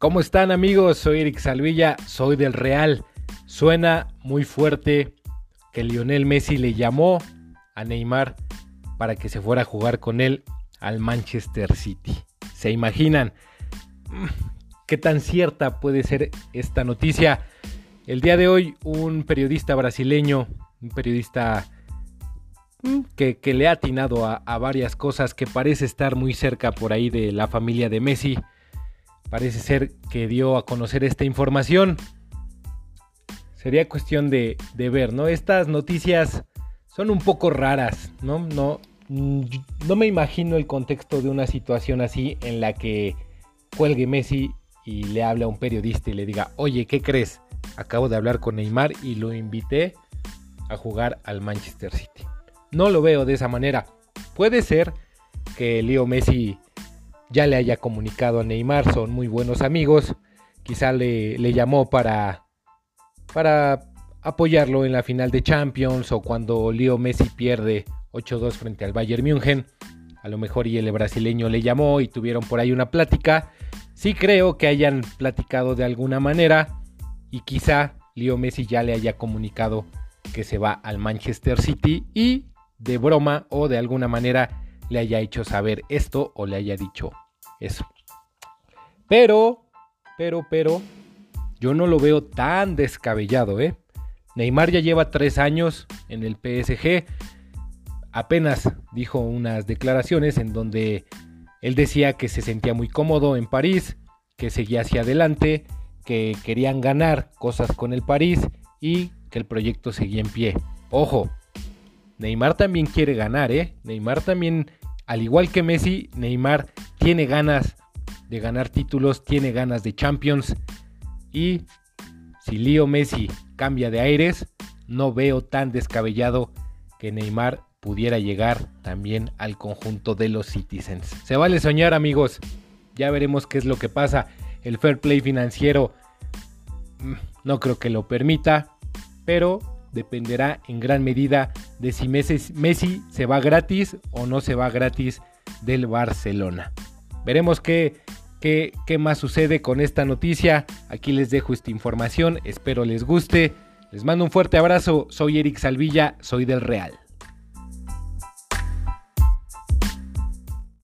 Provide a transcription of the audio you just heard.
¿Cómo están amigos? Soy Eric Salvilla, soy del Real. Suena muy fuerte que Lionel Messi le llamó a Neymar para que se fuera a jugar con él al Manchester City. ¿Se imaginan mm, qué tan cierta puede ser esta noticia? El día de hoy un periodista brasileño, un periodista mm, que, le ha atinado a, a varias cosas, que parece estar muy cerca por ahí de la familia de Messi, parece ser que dio a conocer esta información. Sería cuestión de, ver, ¿no? Estas noticias son un poco raras, ¿no? No, mm, no me imagino el contexto de una situación así en la que cuelgue Messi y le hable a un periodista y le diga, oye, ¿qué crees? Acabo de hablar con Neymar y lo invité a jugar al Manchester City. No lo veo de esa manera. Puede ser que Leo Messi ya le haya comunicado a Neymar, son muy buenos amigos. Quizá le, le llamó para, para apoyarlo en la final de Champions o cuando Leo Messi pierde 8-2 frente al Bayern München. A lo mejor y el brasileño le llamó y tuvieron por ahí una plática. Sí creo que hayan platicado de alguna manera y quizá Leo Messi ya le haya comunicado que se va al Manchester City y de broma o de alguna manera le haya hecho saber esto o le haya dicho eso. Pero, pero, pero, yo no lo veo tan descabellado, ¿eh? Neymar ya lleva tres años en el PSG. Apenas dijo unas declaraciones en donde él decía que se sentía muy cómodo en París, que seguía hacia adelante, que querían ganar cosas con el París y que el proyecto seguía en pie. Ojo, Neymar también quiere ganar, ¿eh? Neymar también al igual que Messi, Neymar tiene ganas de ganar títulos, tiene ganas de Champions. Y si Leo Messi cambia de aires, no veo tan descabellado que Neymar pudiera llegar también al conjunto de los Citizens. Se vale soñar amigos, ya veremos qué es lo que pasa. El fair play financiero mm, no creo que lo permita, pero dependerá en gran medida de si Messi, se va gratis o no se va gratis del Barcelona. Veremos qué, qué, qué más sucede con esta noticia. Aquí les dejo esta información, espero les guste. Les mando un fuerte abrazo, soy Eric Salvilla, soy del Real.